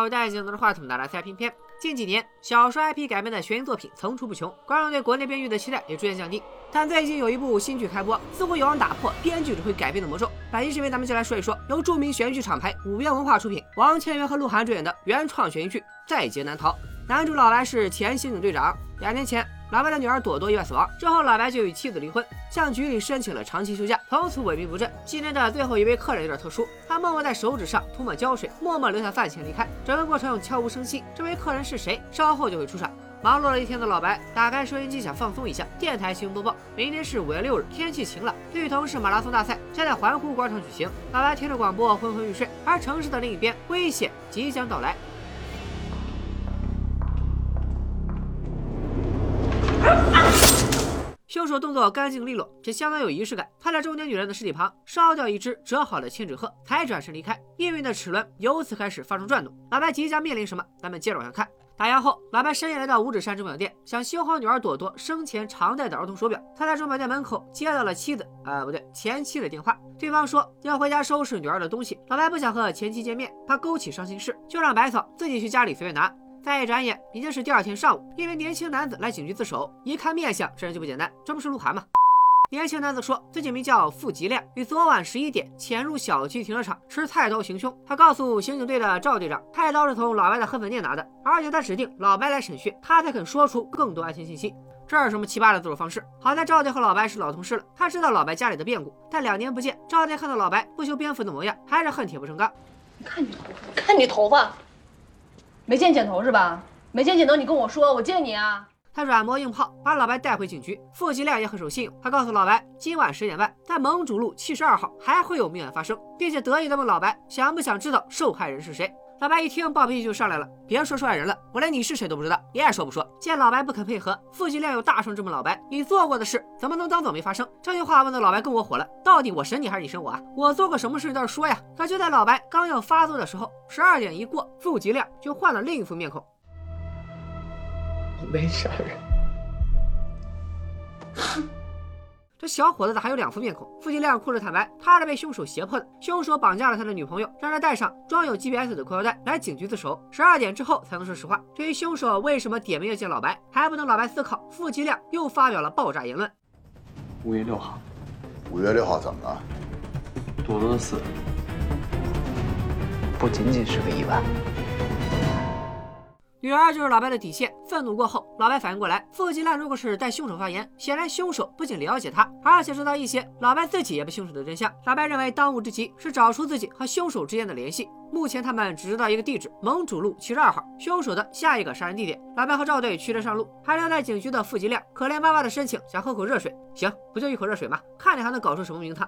好带镜拿着话筒打来塞片片。近几年，小说 IP 改编的悬疑作品层出不穷，观众对国内编剧的期待也逐渐降低。但最近有一部新剧开播，似乎有望打破编剧只会改编的魔咒。本期视频咱们就来说一说，由著名悬疑剧厂牌五月文化出品，王千源和鹿晗主演的原创悬疑剧《在劫难逃》。男主老来是前刑警队长，两年前。老白的女儿朵朵意外死亡之后，老白就与妻子离婚，向局里申请了长期休假，从此萎靡不振。今天的最后一位客人有点特殊，他默默在手指上涂抹胶水，默默留下饭钱离开，整个过程悄无声息。这位客人是谁？稍后就会出场。忙碌了一天的老白打开收音机想放松一下，电台新闻播报：明天是五月六日，天气晴朗，绿藤市马拉松大赛将在环湖广场。举行。老白听着广播昏昏欲睡，而城市的另一边，危险即将到来。手动作干净利落，且相当有仪式感。他在中年女人的尸体旁烧掉一只折好的千纸鹤，才转身离开。命运的齿轮由此开始发生转动。老白即将面临什么？咱们接着往下看。打烊后，老白深夜来到五指山钟表店，想修好女儿朵朵生前常戴的儿童手表。他在钟表店门口接到了妻子，呃，不对，前妻的电话。对方说要回家收拾女儿的东西。老白不想和前妻见面，怕勾起伤心事，就让百草自己去家里随便拿。再一转眼，已经是第二天上午。一名年轻男子来警局自首，一看面相，这人就不简单，这不是鹿晗吗？年轻男子说自己名叫付吉亮，于昨晚十一点潜入小区停车场，持菜刀行凶。他告诉刑警队的赵队长，菜刀是从老白的黑粉店拿的，而且他指定老白来审讯，他才肯说出更多案情信息。这是什么奇葩的自首方式？好在赵队和老白是老同事了，他知道老白家里的变故，但两年不见，赵队看到老白不修边幅的模样，还是恨铁不成钢。你看你头发，看你头发。没见剪头是吧？没见剪头，你跟我说，我见你啊！他软磨硬泡把老白带回警局。付吉亮也很守信用，他告诉老白，今晚十点半在盟主路七十二号还会有命案发生，并且得意的问老白想不想知道受害人是谁。老白一听，暴脾气就上来了，别说受害人了，我连你是谁都不知道，你爱说不说？见老白不肯配合，付吉亮又大声质问老白，你做过的事怎么能当做没发生？这句话问的老白更我火了，到底我审你还是你审我啊？我做过什么事倒是说呀！可就在老白刚要发作的时候，十二点一过，付吉亮就换了另一副面孔。没杀人。这小伙子咋还有两副面孔？付金亮哭着坦白，他是被凶手胁迫的。凶手绑架了他的女朋友，让他带上装有 GPS 的裤腰带来警局自首。十二点之后才能说实话。至于凶手为什么点名要见老白，还不等老白思考，付吉亮又发表了爆炸言论。五月六号，五月六号怎么了？朵朵的死不仅仅是个意外。女儿就是老白的底线。愤怒过后，老白反应过来，付吉亮如果是代凶手发言，显然凶手不仅了解他，而且知道一些老白自己也不清楚的真相。老白认为当务之急是找出自己和凶手之间的联系。目前他们只知道一个地址：盟主路七十二号，凶手的下一个杀人地点。老白和赵队驱车上路，还留在警局的付吉亮可怜巴巴的申请想喝口热水。行，不就一口热水吗？看你还能搞出什么名堂？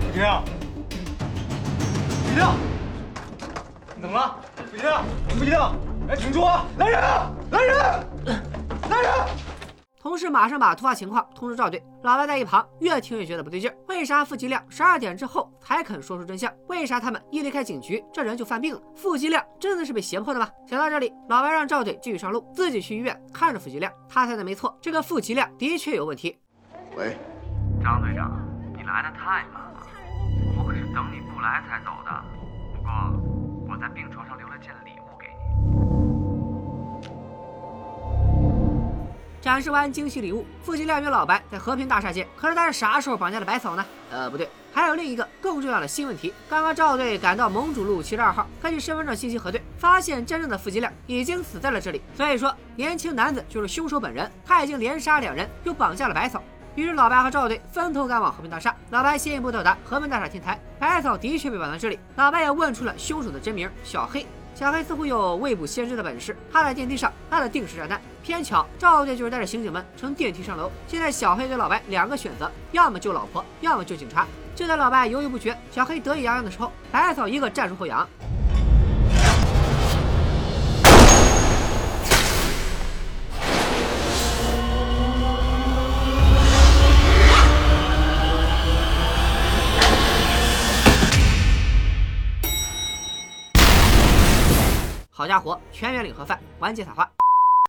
付吉亮，李亮。怎么了，付吉亮？付吉亮，哎，停住啊！来人啊！来人！来人！同事马上把突发情况通知赵队。老白在一旁越听越觉得不对劲儿。为啥付吉亮十二点之后才肯说出真相？为啥他们一离开警局，这人就犯病了？付吉亮真的是被胁迫的吗？想到这里，老白让赵队继续上路，自己去医院看着付吉亮。他猜的没错，这个付吉亮的确有问题。喂，张队长，你来的太晚了，我可是等你不来才走的。在病床上留了件礼物给你。展示完惊喜礼物，付吉亮与老白在和平大厦见。可是他是啥时候绑架的百草呢？呃，不对，还有另一个更重要的新问题。刚刚赵队赶到盟主路七十二号，根据身份证信息核对，发现真正的付吉亮已经死在了这里。所以说，年轻男子就是凶手本人。他已经连杀两人，又绑架了百草。于是老白和赵队分头赶往和平大厦。老白先一步到达和平大厦天台，白草的确被绑在这里。老白也问出了凶手的真名小黑。小黑似乎有未卜先知的本事，他在电梯上按了定时炸弹。偏巧赵队就是带着刑警们乘电梯上楼。现在小黑给老白两个选择，要么救老婆，要么救警察。就在老白犹豫不决，小黑得意洋洋的时候，白草一个战术后仰。好家伙，全员领盒饭，完结撒花，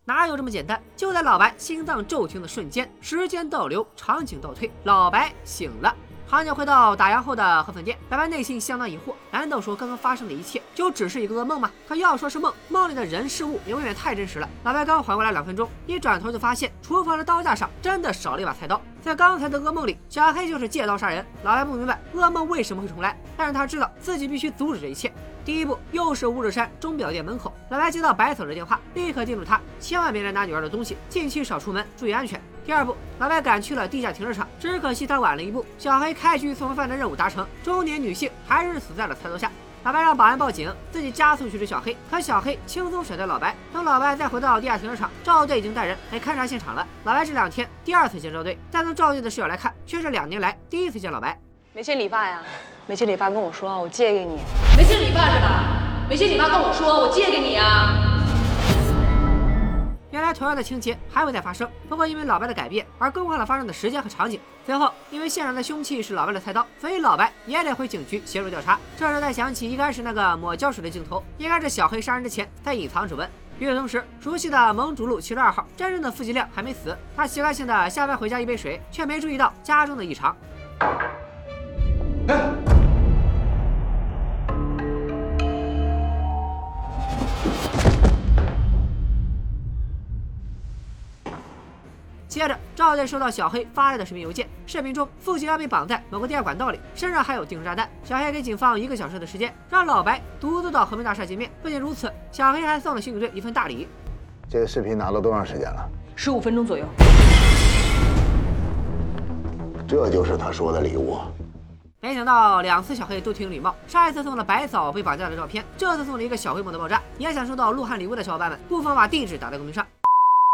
哪有这么简单？就在老白心脏骤停的瞬间，时间倒流，场景倒退，老白醒了。场景回到打烊后的河粉店，老白内心相当疑惑：难道说刚刚发生的一切就只是一个噩梦吗？可要说是梦，梦里的人事物永远太真实了。老白刚缓过来两分钟，一转头就发现厨房的刀架上真的少了一把菜刀。在刚才的噩梦里，小黑就是借刀杀人。老白不明白噩梦为什么会重来，但是他知道自己必须阻止这一切。第一步，又是五指山钟表店门口，老白接到白嫂的电话，立刻叮嘱他千万别来拿女儿的东西，近期少出门，注意安全。第二步，老白赶去了地下停车场，只可惜他晚了一步，小黑开局送饭的任务达成，中年女性还是死在了菜刀下。老白让保安报警，自己加速去追小黑，可小黑轻松甩掉老白。等老白再回到地下停车场，赵队已经带人来勘察现场了。老白这两天第二次见赵队，但从赵队的视角来看，却是两年来第一次见老白。没钱理发呀？没钱理发跟我说，我借给你。没钱理发是吧？没钱理发跟我说，我借给你啊。原来同样的情节还会再发生，不过因为老白的改变而更换了发生的时间和场景。最后，因为现场的凶器是老白的菜刀，所以老白也得回警局协助调查。这时才想起一开始那个抹胶水的镜头，应该是小黑杀人之前在隐藏指纹。与此同时，熟悉的盟主路七十二号，真正的付吉亮还没死。他习惯性的下班回家一杯水，却没注意到家中的异常。接着，赵队收到小黑发来的视频邮件。视频中，父亲要被绑在某个地下管道里，身上还有定时炸弹。小黑给警方一个小时的时间，让老白独自到和平大厦见面。不仅如此，小黑还送了刑警队一份大礼。这个视频拿了多长时间了？十五分钟左右。这就是他说的礼物。没想到两次小黑都挺有礼貌。上一次送了白嫂被绑架的照片，这次送了一个小黑梦的爆炸。也想收到鹿晗礼物的小伙伴们，不妨把地址打在公屏上。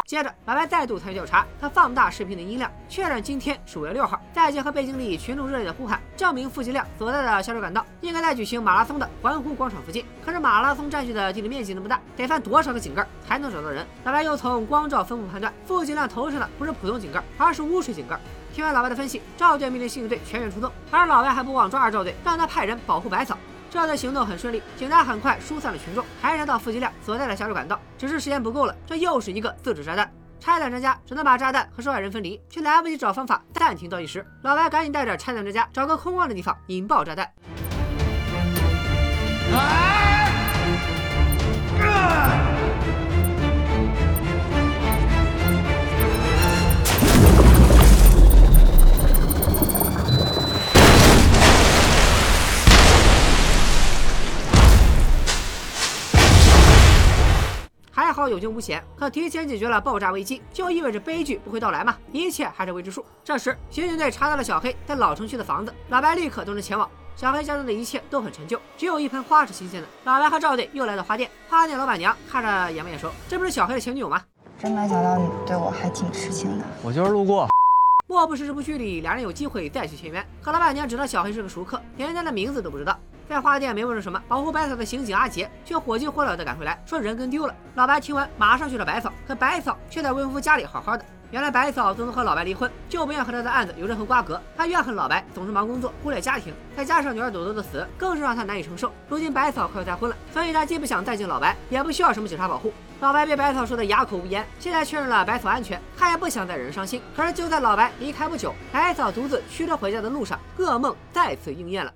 接着，老白再度参与调查，他放大视频的音量，确认今天是五月六号。再结合背景里群众热烈的呼喊，证明付吉亮所在的下水管道应该在举行马拉松的环湖广场附近。可是马拉松占据的地理面积那么大，得翻多少个井盖才能找到人？老白又从光照分布判断，付吉亮头上的不是普通井盖，而是污水井盖。听完老白的分析，赵队命令刑警队全员出动，而老白还不忘抓着赵队，让他派人保护白嫂。这次行动很顺利，警察很快疏散了群众，排查到付继亮所在的下水管道。只是时间不够了，这又是一个自制炸弹。拆弹专家只能把炸弹和受害人分离，却来不及找方法暂停倒计时。老白赶紧带着拆弹专家找个空旷的地方引爆炸弹。好有惊无险，可提前解决了爆炸危机，就意味着悲剧不会到来嘛？一切还是未知数。这时，刑警队查到了小黑在老城区的房子，老白立刻动身前往。小黑家中的一切都很陈旧，只有一盆花是新鲜的。老白和赵队又来到花店，花店老板娘看着眼不眼熟，这不是小黑的前女友吗？真没想到你对我还挺痴情的。我就是路过。莫不是这部剧里两人有机会再续前缘？可老板娘知道小黑是个熟客，连他的名字都不知道。在花店没问出什么，保护白嫂的刑警阿杰却火急火燎地赶回来，说人跟丢了。老白听完，马上去找白嫂，可白嫂却在未婚夫家里好好的。原来白嫂自从和老白离婚，就不愿和他的案子有任何瓜葛。她怨恨老白总是忙工作，忽略家庭，再加上女儿朵朵的死，更是让她难以承受。如今白嫂快要再婚了，所以她既不想再见老白，也不需要什么警察保护。老白被白嫂说的哑口无言，现在确认了白嫂安全，他也不想再惹人伤心。可是就在老白离开不久，白嫂独自驱车回家的路上，噩梦再次应验了。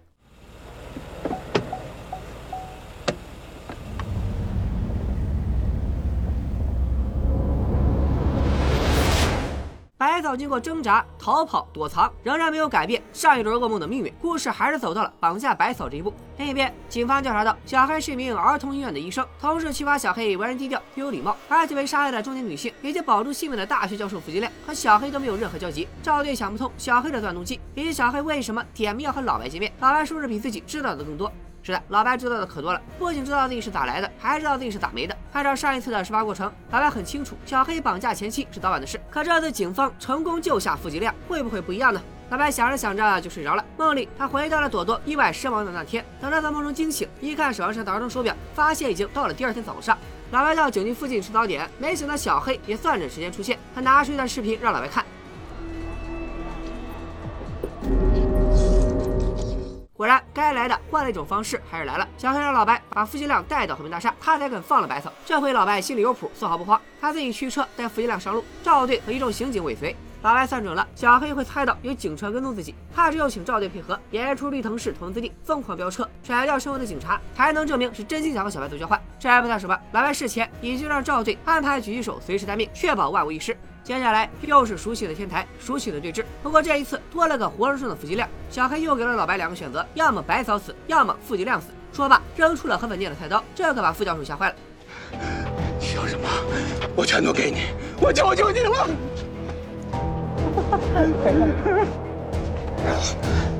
白嫂经过挣扎、逃跑、躲藏，仍然没有改变上一轮噩梦的命运。故事还是走到了绑架白嫂这一步。另一边，警方调查到小黑是一名儿童医院的医生，同事启发小黑为人低调又有礼貌。而这位杀害的中年女性以及保住性命的大学教授付继亮和小黑都没有任何交集。赵队想不通小黑的作案动机，以及小黑为什么点名要和老白见面。老白是不是比自己知道的更多？是的，老白知道的可多了，不仅知道自己是咋来的，还知道自己是咋没的。按照上一次的事发过程，老白很清楚小黑绑架前妻是早晚的事。可这次警方成功救下付吉亮，会不会不一样呢？老白想着想着就睡着了。梦里他回到了朵朵意外身亡的那天，等他在梦中惊醒，一看手上的儿童手表，发现已经到了第二天早上。老白到警局附近吃早点，没想到小黑也算准时间出现。他拿出一段视频让老白看。果然，该来的换了一种方式，还是来了。小黑让老白把夫妻俩带到和平大厦，他才肯放了白草。这回老白心里有谱，丝毫不慌，他自己驱车带夫妻俩上路，赵队和一众刑警尾随。老白算准了小黑会猜到有警车跟踪自己，他只有请赵队配合，演出绿藤市投资地疯狂飙车，甩掉身后的警察，才能证明是真心想和小白做交换。这还不算什么，老白事前已经让赵队安排狙击手随时待命，确保万无一失。接下来又是熟悉的天台，熟悉的对峙。不过这一次多了个活生生的傅吉亮。小黑又给了老白两个选择：要么白嫂死，要么傅吉亮死。说罢，扔出了很稳定的菜刀，这可把副教授吓坏了。你要什么，我全都给你，我求求你了。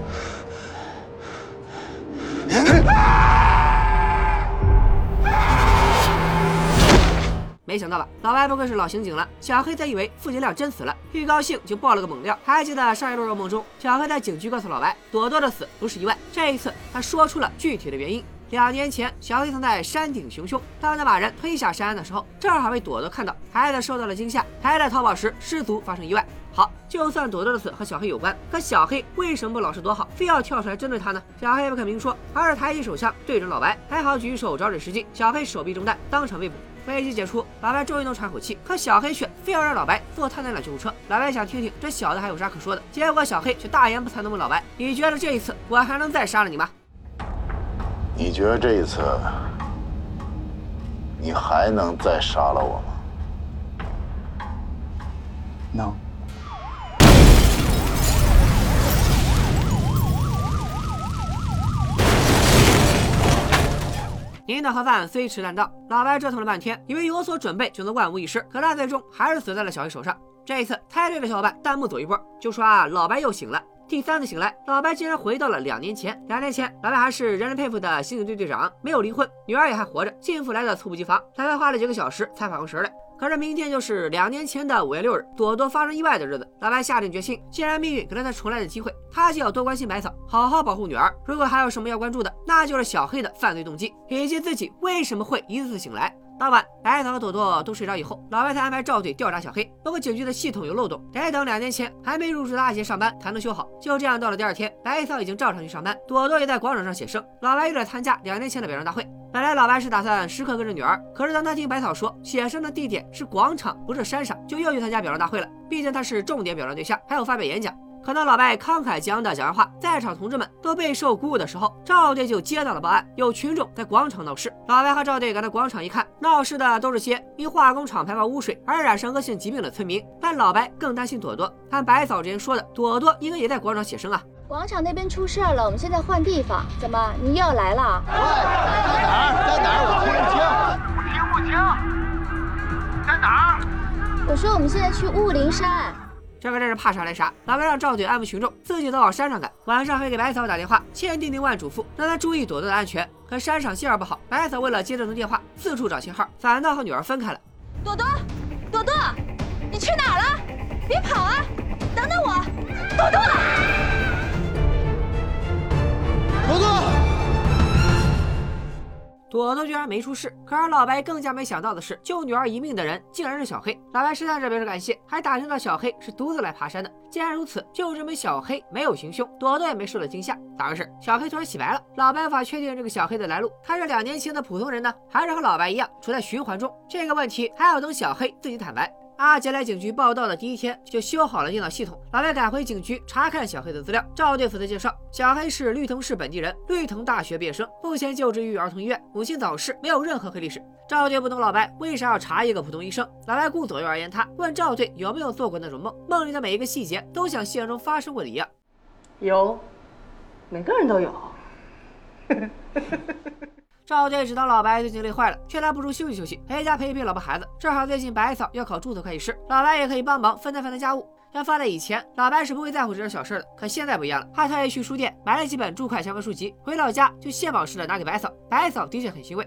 没想到吧，老白不愧是老刑警了。小黑才以为付金亮真死了，一高兴就爆了个猛料。还记得上一路噩梦中，小黑在警局告诉老白，朵朵的死不是意外。这一次，他说出了具体的原因。两年前，小黑曾在山顶行凶，当他把人推下山的时候，正好被朵朵看到，孩子受到了惊吓，还在逃跑时失足发生意外。好，就算朵朵的死和小黑有关，可小黑为什么不老实躲好，非要跳出来针对他呢？小黑不肯明说，而是抬起手枪对准老白，还好举手找准时机，小黑手臂中弹，当场被捕。危机解除，老白终于能喘口气，可小黑却非要让老白坐他那辆救护车。老白想听听这小子还有啥可说的，结果小黑却大言不惭地问老白：“你觉得这一次我还能再杀了你吗？”你觉得这一次你还能再杀了我吗？能。您的盒饭虽迟但到，老白折腾了半天，以为有所准备就能万无一失，可他最终还是死在了小黑手上。这一次猜对的小伙伴弹幕走一波，就说啊，老白又醒了。第三次醒来，老白竟然回到了两年前。两年前，老白还是人人佩服的刑警队队长，没有离婚，女儿也还活着，幸福来的猝不及防。老白花了几个小时才缓过神来。可是明天就是两年前的五月六日，朵朵发生意外的日子。老白下定决心，既然命运给了他重来的机会，他就要多关心百草，好好保护女儿。如果还有什么要关注的，那就是小黑的犯罪动机，以及自己为什么会一次次醒来。当晚，白草和朵朵都睡着以后，老白才安排赵队调查小黑。不过警局的系统有漏洞，得等两年前还没入职的阿杰上班才能修好。就这样，到了第二天，白嫂已经照常去上班，朵朵也在广场上写生。老白又来参加两年前的表彰大会。本来老白是打算时刻跟着女儿，可是当他听白草说写生的地点是广场，不是山上，就又去参加表彰大会了。毕竟他是重点表彰对象，还有发表演讲。可当老白慷慨激昂的讲完话，在场同志们都备受鼓舞的时候，赵队就接到了报案，有群众在广场闹事。老白和赵队赶到广场一看，闹事的都是些因化工厂排放污水而染上恶性疾病的村民。但老白更担心朵朵，按白嫂之前说的，朵朵应该也在广场写生啊。广场那边出事了，我们现在换地方。怎么，你又要来了？喂，在哪儿？在哪儿？我听不清。我听不清。在哪儿？我说我们现在去雾灵山。这个真是怕啥来啥。老白让赵队安抚群众，自己都往山上赶。晚上还给白嫂打电话，千叮咛万嘱咐，让他注意朵朵的安全。可山上信号不好，白嫂为了接这通电话，四处找信号，反倒和女儿分开了。朵朵，朵朵，你去哪了？别跑啊！等等我，朵朵。朵朵，朵朵居然没出事。可让老白更加没想到的是，救女儿一命的人竟然是小黑。老白实在是表示感谢，还打听到小黑是独自来爬山的。既然如此，就证明小黑没有行凶，朵朵也没受到惊吓。咋回事？小黑突然洗白了。老白无法确定这个小黑的来路，他是两年轻的普通人呢，还是和老白一样处在循环中？这个问题还要等小黑自己坦白。阿杰来警局报道的第一天就修好了电脑系统，老白赶回警局查看小黑的资料。赵队负责介绍，小黑是绿藤市本地人，绿藤大学毕业生，目前就职于儿童医院，母亲早逝，没有任何黑历史。赵队不懂老白为啥要查一个普通医生，老白顾左右而言他，问赵队有没有做过那种梦，梦里的每一个细节都像现实中发生过的一样。有，每个人都有。赵队只当老白最近累坏了，劝他不如休息休息，回家陪一陪老婆孩子。正好最近白嫂要考注册会计师，老白也可以帮忙分担分担家务。要放在以前，老白是不会在乎这点小事的。可现在不一样了，他特意去书店买了几本注会相关书籍，回老家就献宝似的拿给白嫂。白嫂的确很欣慰。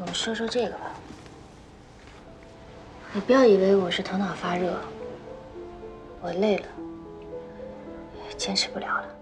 我们说说这个吧，你不要以为我是头脑发热，我累了，坚持不了了。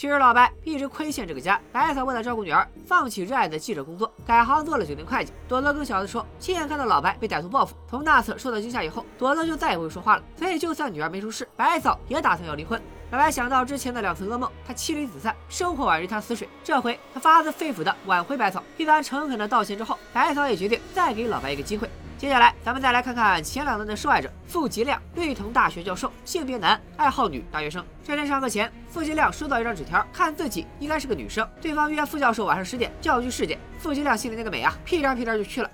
其实老白一直亏欠这个家，白嫂为了照顾女儿，放弃热爱的记者工作，改行做了酒店会计。朵朵跟小子说，亲眼看到老白被歹徒报复，从那次受到惊吓以后，朵朵就再也不会说话了。所以就算女儿没出事，白嫂也打算要离婚。老白想到之前的两次噩梦，他妻离子散，生活宛如一潭死水。这回他发自肺腑的挽回白嫂，一番诚恳的道歉之后，白嫂也决定再给老白一个机会。接下来，咱们再来看看前两段的受害者傅吉亮，绿藤大学教授，性别男，爱好女大学生。这天上课前，傅吉亮收到一张纸条，看自己应该是个女生。对方约傅教授晚上十点教具试检，傅吉亮心里那个美啊，屁颠屁颠就去了。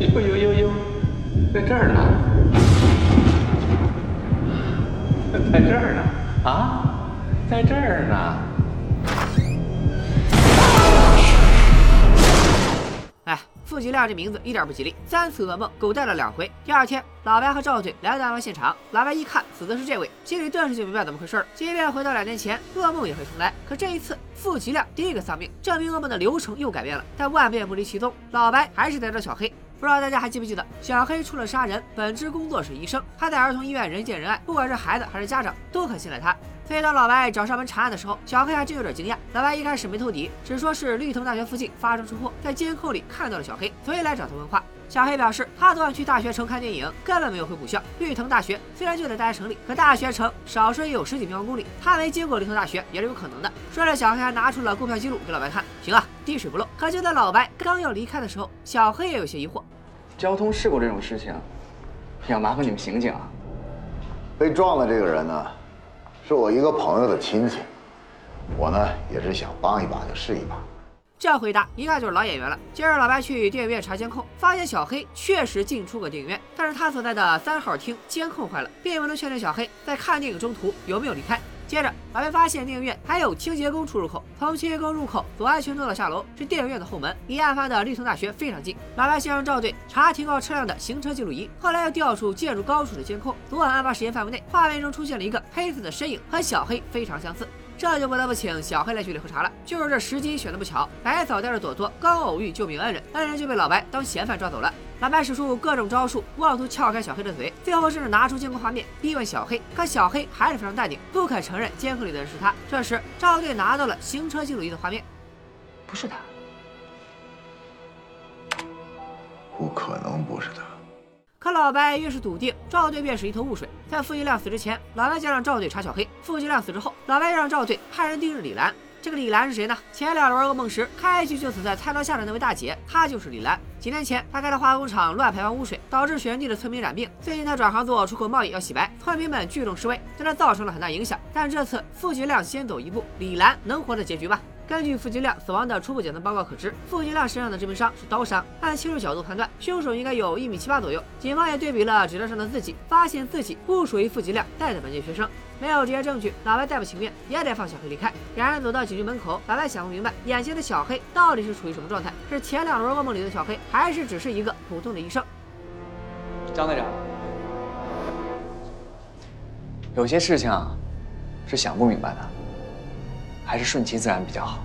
呦呦呦呦，在这儿呢，在这儿呢，啊，在这儿呢。哎，傅吉亮这名字一点不吉利，三次噩梦，狗带了两回。第二天，老白和赵队来到案发现场，老白一看死的是这位，心里顿时就明白怎么回事了。即便回到两年前，噩梦也会重来。可这一次，傅吉亮第一个丧命，证明噩梦的流程又改变了。但万变不离其宗，老白还是带着小黑。不知道大家还记不记得，小黑除了杀人，本职工作是医生，他在儿童医院人见人爱，不管是孩子还是家长都很信赖他。所以当老白找上门查案的时候，小黑还真有点惊讶。老白一开始没透底，只说是绿藤大学附近发生车祸，在监控里看到了小黑，所以来找他问话。小黑表示，他昨晚去大学城看电影，根本没有回母校。绿藤大学虽然就在大学城里，可大学城少说也有十几平方公里，他没经过绿藤大学也是有可能的。说着，小黑还拿出了购票记录给老白看。行啊，滴水不漏。可就在老白刚要离开的时候，小黑也有些疑惑。交通事故这种事情，要麻烦你们刑警啊。被撞的这个人呢？是我一个朋友的亲戚，我呢也是想帮一把就试一把。这回答一看就是老演员了。接着老白去电影院查监控，发现小黑确实进出过电影院，但是他所在的三号厅监控坏了，并不能确定小黑在看电影中途有没有离开。接着，老白发现电影院还有清洁工出入口，从清洁工入口左安全通道下楼，是电影院的后门，离案发的绿城大学非常近。老白先让赵队查停靠车辆的行车记录仪，后来又调出建筑高处的监控，昨晚案发时间范围内，画面中出现了一个黑色的身影，和小黑非常相似。这就不得不请小黑来局里喝茶了。就是这时机选的不巧，白嫂带着朵朵刚偶遇救命恩人，恩人就被老白当嫌犯抓走了。老白使出各种招数，妄图撬开小黑的嘴，最后甚至拿出监控画面逼问小黑，可小黑还是非常淡定，不肯承认监控里的人是他。这时赵队拿到了行车记录仪的画面，不是他，不可能不是他。可老白越是笃定，赵队便是一头雾水。在傅金亮死之前，老白就让赵队查小黑；傅金亮死之后，老白又让赵队派人盯着李兰。这个李兰是谁呢？前两轮噩梦时开局就死在菜刀下的那位大姐，她就是李兰。几年前，她开的化工厂乱排放污水，导致选地的村民染病。最近，她转行做出口贸易，要洗白，村民们聚众示威，对她造成了很大影响。但这次傅吉亮先走一步，李兰能活的结局吗？根据傅金亮死亡的初步检测报告可知，傅金亮身上的致命伤是刀伤。按切入角度判断，凶手应该有一米七八左右。警方也对比了纸条上的字迹，发现自己不属于傅金亮带的本届学生。没有这些证据，老白再不情愿也得放小黑离开。两人走到警局门口，老白想不明白，眼前的小黑到底是处于什么状态？是前两轮噩梦里的小黑，还是只是一个普通的医生？张队长，有些事情啊，是想不明白的。还是顺其自然比较好。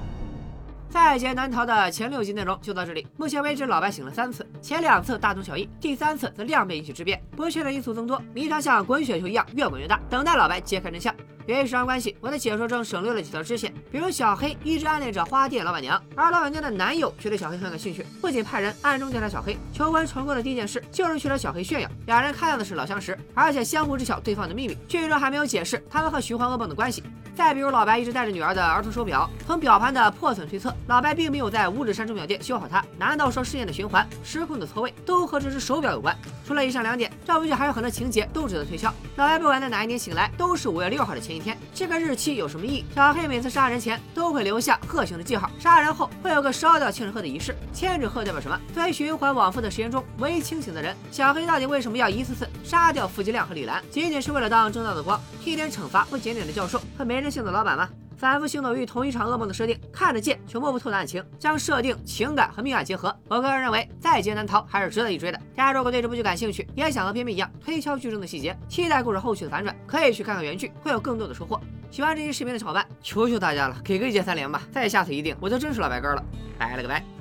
在劫难逃的前六集内容就到这里。目前为止，老白醒了三次，前两次大同小异，第三次则量变引起质变，不确定因素增多，谜团像滚雪球一样越滚越大，等待老白揭开真相。由于时长关系，我的解说中省略了几条支线，比如小黑一直暗恋着花店老板娘，而老板娘的男友却对小黑很感兴趣，不仅派人暗中调查小黑，求婚成功的第一件事就是去找小黑炫耀，两人看样子是老相识，而且相互知晓对方的秘密。剧中还没有解释他们和循环噩梦的关系。再比如老白一直带着女儿的儿童手表，从表盘的破损推测，老白并没有在五指山钟表店修好它。难道说试验的循环、失控的错位都和这只手表有关？除了以上两点，这部剧还有很多情节都值得推敲。老白不管在哪一年醒来，都是五月六号的前一天，这个日。期有什么意义？小黑每次杀人前都会留下鹤形的记号，杀人后会有个烧掉千纸鹤的仪式。千纸鹤代表什么？作为循环往复的时间中唯一清醒的人，小黑到底为什么要一次次杀掉傅吉亮和李兰？仅仅是为了当正道的光，替点惩罚不检点的教授和没人性的老板吗？反复行走于同一场噩梦的设定，看得见却摸不透的案情，将设定、情感和命案结合，我个人认为在劫难逃还是值得一追的。大家如果对这部剧感兴趣，也想和片片一样推敲剧中的细节，期待故事后续的反转，可以去看看原剧，会有更多的收获。喜欢这期视频的小伙伴，求求大家了，给个一键三连吧！再下次一定我就真是老白干了，拜了个拜。